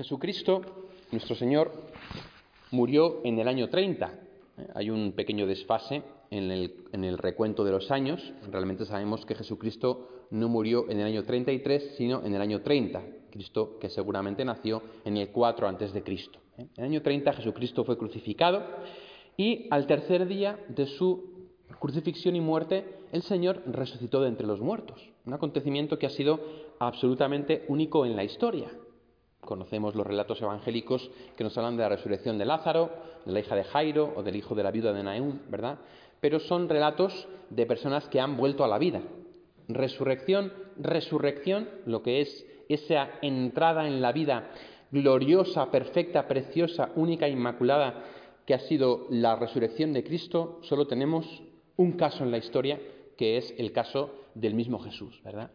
Jesucristo, nuestro Señor, murió en el año 30. Hay un pequeño desfase en el, recuento de los años. Realmente sabemos que Jesucristo no murió en el año 33, sino en el año 30. Cristo que seguramente nació en el 4 antes de Cristo. En el año 30 Jesucristo fue crucificado y al tercer día de su crucifixión y muerte el Señor resucitó de entre los muertos. Un acontecimiento que ha sido absolutamente único en la historia. Conocemos los relatos evangélicos que nos hablan de la resurrección de Lázaro, de la hija de Jairo o del hijo de la viuda de Naúm, ¿verdad? Pero son relatos de personas que han vuelto a la vida. Resurrección, resurrección, lo que es esa entrada en la vida gloriosa, perfecta, preciosa, única, inmaculada, que ha sido la resurrección de Cristo, solo tenemos un caso en la historia, que es el caso del mismo Jesús, ¿verdad?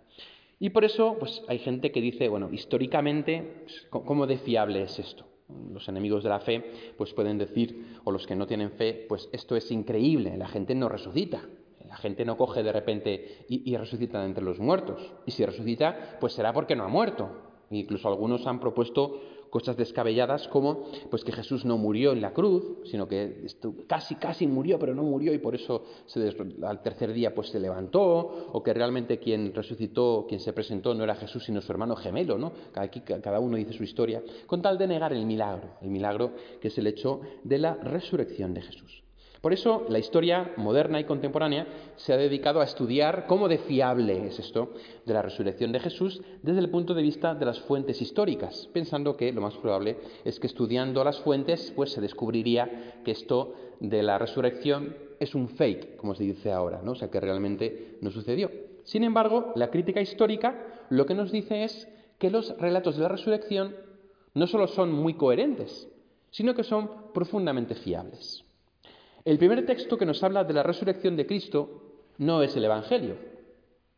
Y por eso, pues hay gente que dice, bueno, históricamente, pues, ¿cómo de fiable es esto? Los enemigos de la fe, pues pueden decir, o los que no tienen fe, pues esto es increíble, la gente no resucita, la gente no coge de repente y, y resucita entre los muertos. Y si resucita, pues será porque no ha muerto. Incluso algunos han propuesto cosas descabelladas como pues que Jesús no murió en la cruz, sino que casi casi murió, pero no murió y por eso al tercer día pues se levantó, o que realmente quien resucitó, quien se presentó no era Jesús sino su hermano gemelo, ¿no? Aquí cada uno dice su historia, con tal de negar el milagro, el milagro que es el hecho de la resurrección de Jesús. Por eso la historia moderna y contemporánea se ha dedicado a estudiar cómo de fiable es esto de la resurrección de Jesús desde el punto de vista de las fuentes históricas, pensando que lo más probable es que estudiando las fuentes pues se descubriría que esto de la resurrección es un fake, como se dice ahora, ¿no? o sea que realmente no sucedió. Sin embargo, la crítica histórica lo que nos dice es que los relatos de la resurrección no solo son muy coherentes, sino que son profundamente fiables. El primer texto que nos habla de la resurrección de Cristo no es el Evangelio,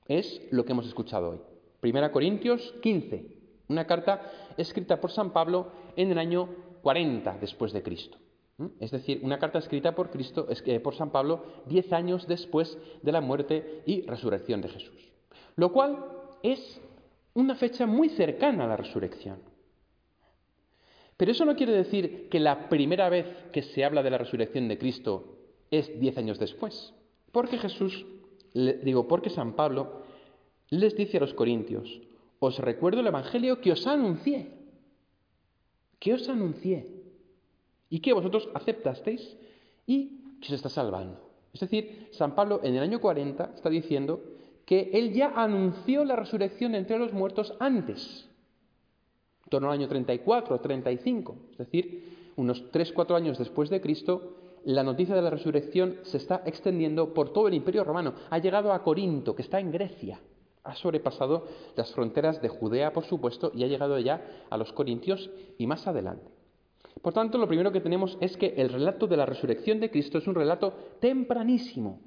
es lo que hemos escuchado hoy. Primera Corintios 15, una carta escrita por San Pablo en el año 40 después de Cristo. Es decir, una carta escrita por Cristo, por San Pablo, diez años después de la muerte y resurrección de Jesús. Lo cual es una fecha muy cercana a la resurrección. Pero eso no quiere decir que la primera vez que se habla de la resurrección de Cristo es diez años después. Porque Jesús, digo, porque San Pablo les dice a los corintios, os recuerdo el Evangelio que os anuncié, que os anuncié, y que vosotros aceptasteis y que se está salvando. Es decir, San Pablo en el año 40 está diciendo que él ya anunció la resurrección entre los muertos antes en torno al año 34 o 35, es decir, unos 3-4 años después de Cristo, la noticia de la resurrección se está extendiendo por todo el imperio romano. Ha llegado a Corinto, que está en Grecia. Ha sobrepasado las fronteras de Judea, por supuesto, y ha llegado ya a los corintios y más adelante. Por tanto, lo primero que tenemos es que el relato de la resurrección de Cristo es un relato tempranísimo.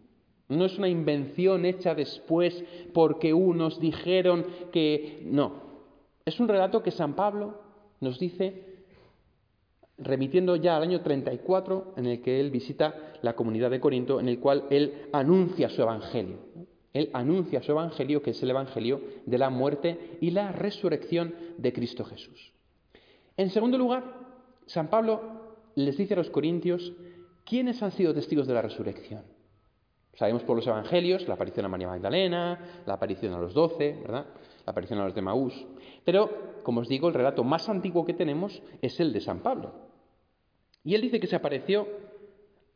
No es una invención hecha después porque unos dijeron que... No, es un relato que San Pablo nos dice, remitiendo ya al año 34, en el que él visita la comunidad de Corinto, en el cual él anuncia su evangelio. Él anuncia su evangelio, que es el evangelio de la muerte y la resurrección de Cristo Jesús. En segundo lugar, San Pablo les dice a los corintios quiénes han sido testigos de la resurrección. Sabemos por los evangelios la aparición a María Magdalena, la aparición a los doce, ¿verdad? La aparición a los de Maús. Pero, como os digo, el relato más antiguo que tenemos es el de San Pablo. Y él dice que se apareció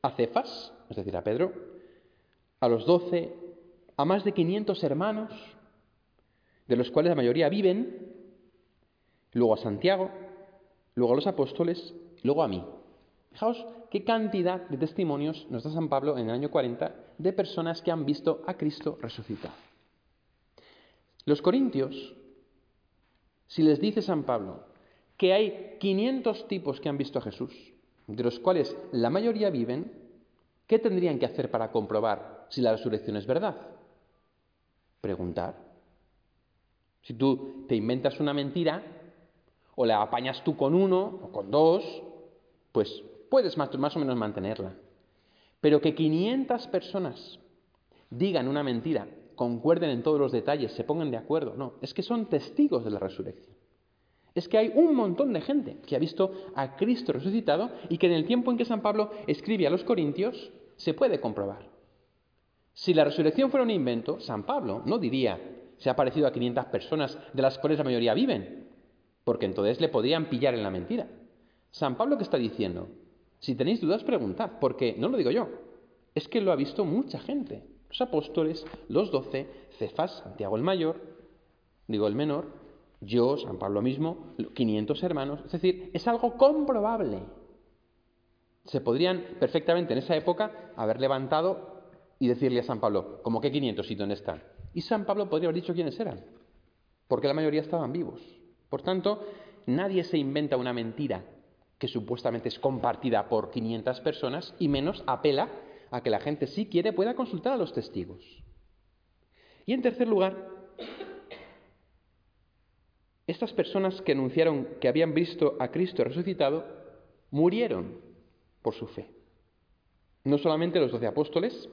a Cefas, es decir, a Pedro, a los doce, a más de 500 hermanos, de los cuales la mayoría viven, luego a Santiago, luego a los apóstoles, luego a mí. Fijaos qué cantidad de testimonios nos da San Pablo en el año 40 de personas que han visto a Cristo resucitado. Los corintios, si les dice San Pablo que hay 500 tipos que han visto a Jesús, de los cuales la mayoría viven, ¿qué tendrían que hacer para comprobar si la resurrección es verdad? Preguntar. Si tú te inventas una mentira, o la apañas tú con uno o con dos, pues puedes más, o menos mantenerla. Pero que 500 personas digan una mentira concuerden en todos los detalles, se pongan de acuerdo. No, es que son testigos de la resurrección. Es que hay un montón de gente que ha visto a Cristo resucitado y que en el tiempo en que San Pablo escribe a los Corintios se puede comprobar. Si la resurrección fuera un invento, San Pablo no diría se ha parecido a 500 personas de las cuales la mayoría viven, porque entonces le podrían pillar en la mentira. San Pablo que está diciendo, si tenéis dudas preguntad, porque no lo digo yo, es que lo ha visto mucha gente, los apóstoles, los doce, Cefas, Santiago el mayor, digo el menor, yo, San Pablo mismo, 500 hermanos, es decir, es algo comprobable. Se podrían perfectamente en esa época haber levantado y decirle a San Pablo, ¿cómo que 500 y dónde están? Y San Pablo podría haber dicho quiénes eran, porque la mayoría estaban vivos. Por tanto, nadie se inventa una mentira que supuestamente es compartida por 500 personas y menos apela a que la gente si quiere pueda consultar a los testigos. Y en tercer lugar, estas personas que anunciaron que habían visto a Cristo resucitado murieron por su fe. No solamente los doce apóstoles,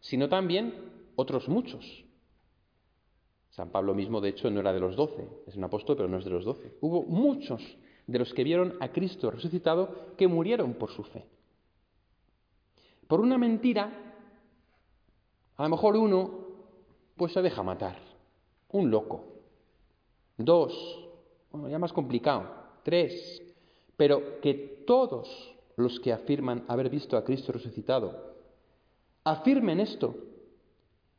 sino también otros muchos. San Pablo mismo, de hecho, no era de los doce, es un apóstol, pero no es de los doce. Hubo muchos de los que vieron a Cristo resucitado que murieron por su fe. Por una mentira, a lo mejor uno, pues se deja matar. Un loco. Dos, ya más complicado. Tres, pero que todos los que afirman haber visto a Cristo resucitado afirmen esto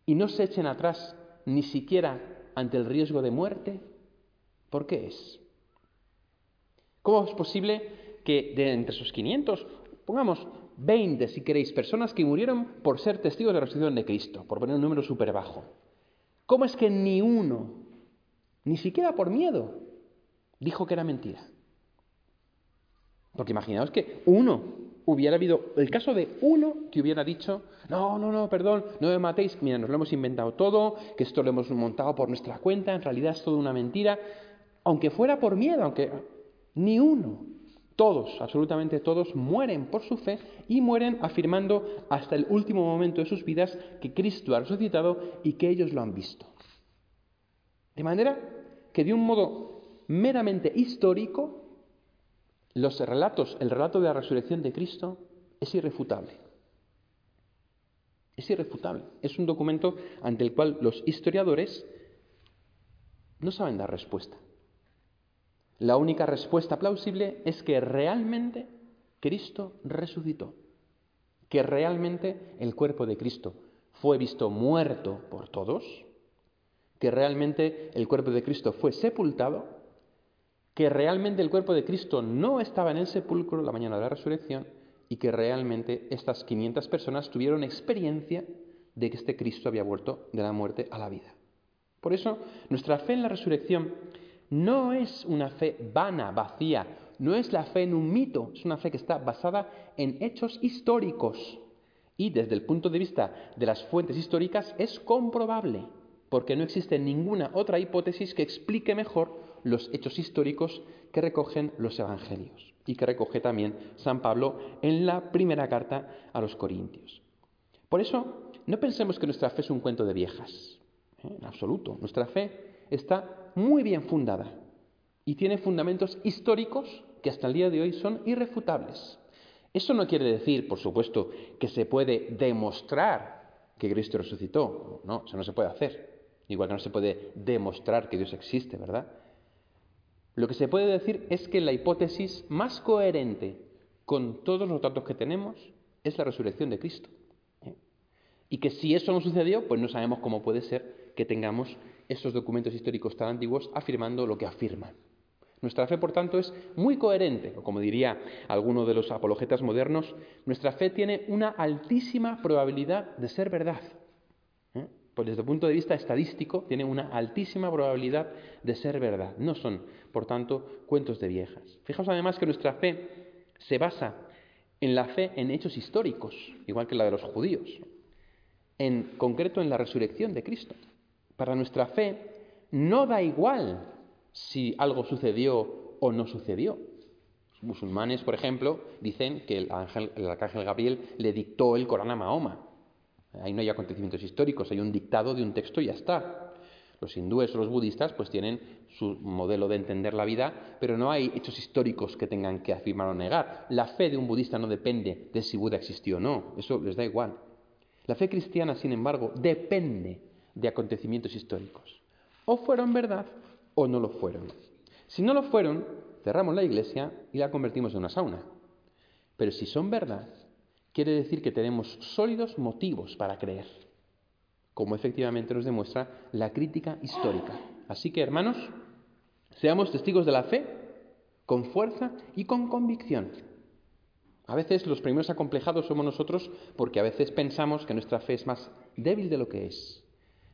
y no se echen atrás ni siquiera ante el riesgo de muerte, ¿por qué es? ¿Cómo es posible que de entre esos 500, pongamos 20 si queréis, personas que murieron por ser testigos de la resurrección de Cristo, por poner un número súper bajo? ¿Cómo es que ni uno, ni siquiera por miedo, dijo que era mentira? Porque imaginaos que uno hubiera habido el caso de uno que hubiera dicho, no, no, no, perdón, no me matéis, mira, nos lo hemos inventado todo, que esto lo hemos montado por nuestra cuenta, en realidad es todo una mentira, aunque fuera por miedo, aunque ni uno, todos, absolutamente todos, mueren por su fe y mueren afirmando hasta el último momento de sus vidas que Cristo ha resucitado y que ellos lo han visto. De manera que de un modo meramente histórico, los relatos, el relato de la resurrección de Cristo es irrefutable. Es irrefutable. Es un documento ante el cual los historiadores no saben dar respuesta. La única respuesta plausible es que realmente Cristo resucitó, que realmente el cuerpo de Cristo fue visto muerto por todos, que realmente el cuerpo de Cristo fue sepultado que realmente el cuerpo de Cristo no estaba en el sepulcro la mañana de la resurrección y que realmente estas 500 personas tuvieron experiencia de que este Cristo había vuelto de la muerte a la vida. Por eso, nuestra fe en la resurrección no es una fe vana, vacía, no es la fe en un mito, es una fe que está basada en hechos históricos y desde el punto de vista de las fuentes históricas es comprobable, porque no existe ninguna otra hipótesis que explique mejor los hechos históricos que recogen los evangelios y que recoge también San Pablo en la primera carta a los Corintios. Por eso, no pensemos que nuestra fe es un cuento de viejas, ¿eh? en absoluto. Nuestra fe está muy bien fundada y tiene fundamentos históricos que hasta el día de hoy son irrefutables. Eso no quiere decir, por supuesto, que se puede demostrar que Cristo resucitó. No, eso no se puede hacer. Igual que no se puede demostrar que Dios existe, ¿verdad? Lo que se puede decir es que la hipótesis más coherente con todos los datos que tenemos es la resurrección de Cristo. ¿eh? Y que si eso no sucedió, pues no sabemos cómo puede ser que tengamos esos documentos históricos tan antiguos afirmando lo que afirman. Nuestra fe, por tanto, es muy coherente, o como diría alguno de los apologetas modernos, nuestra fe tiene una altísima probabilidad de ser verdad pues desde el punto de vista estadístico, tienen una altísima probabilidad de ser verdad. No son, por tanto, cuentos de viejas. Fijaos además que nuestra fe se basa en la fe en hechos históricos, igual que la de los judíos, en concreto en la resurrección de Cristo. Para nuestra fe no da igual si algo sucedió o no sucedió. Los musulmanes, por ejemplo, dicen que el, ángel, el arcángel Gabriel le dictó el Corán a Mahoma. Ahí no hay acontecimientos históricos, hay un dictado de un texto y ya está. Los hindúes o los budistas pues tienen su modelo de entender la vida, pero no hay hechos históricos que tengan que afirmar o negar. La fe de un budista no depende de si Buda existió o no, eso les da igual. La fe cristiana, sin embargo, depende de acontecimientos históricos. O fueron verdad o no lo fueron. Si no lo fueron, cerramos la iglesia y la convertimos en una sauna. Pero si son verdad, quiere decir que tenemos sólidos motivos para creer, como efectivamente nos demuestra la crítica histórica. Así que, hermanos, seamos testigos de la fe con fuerza y con convicción. A veces los primeros acomplejados somos nosotros porque a veces pensamos que nuestra fe es más débil de lo que es.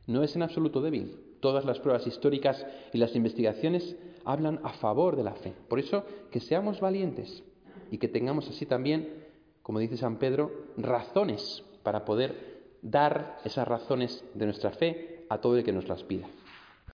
No es en absoluto débil. Todas las pruebas históricas y las investigaciones hablan a favor de la fe. Por eso, que seamos valientes y que tengamos así también, como dice San Pedro, razones para poder dar esas razones de nuestra fe a todo el que nos las pida.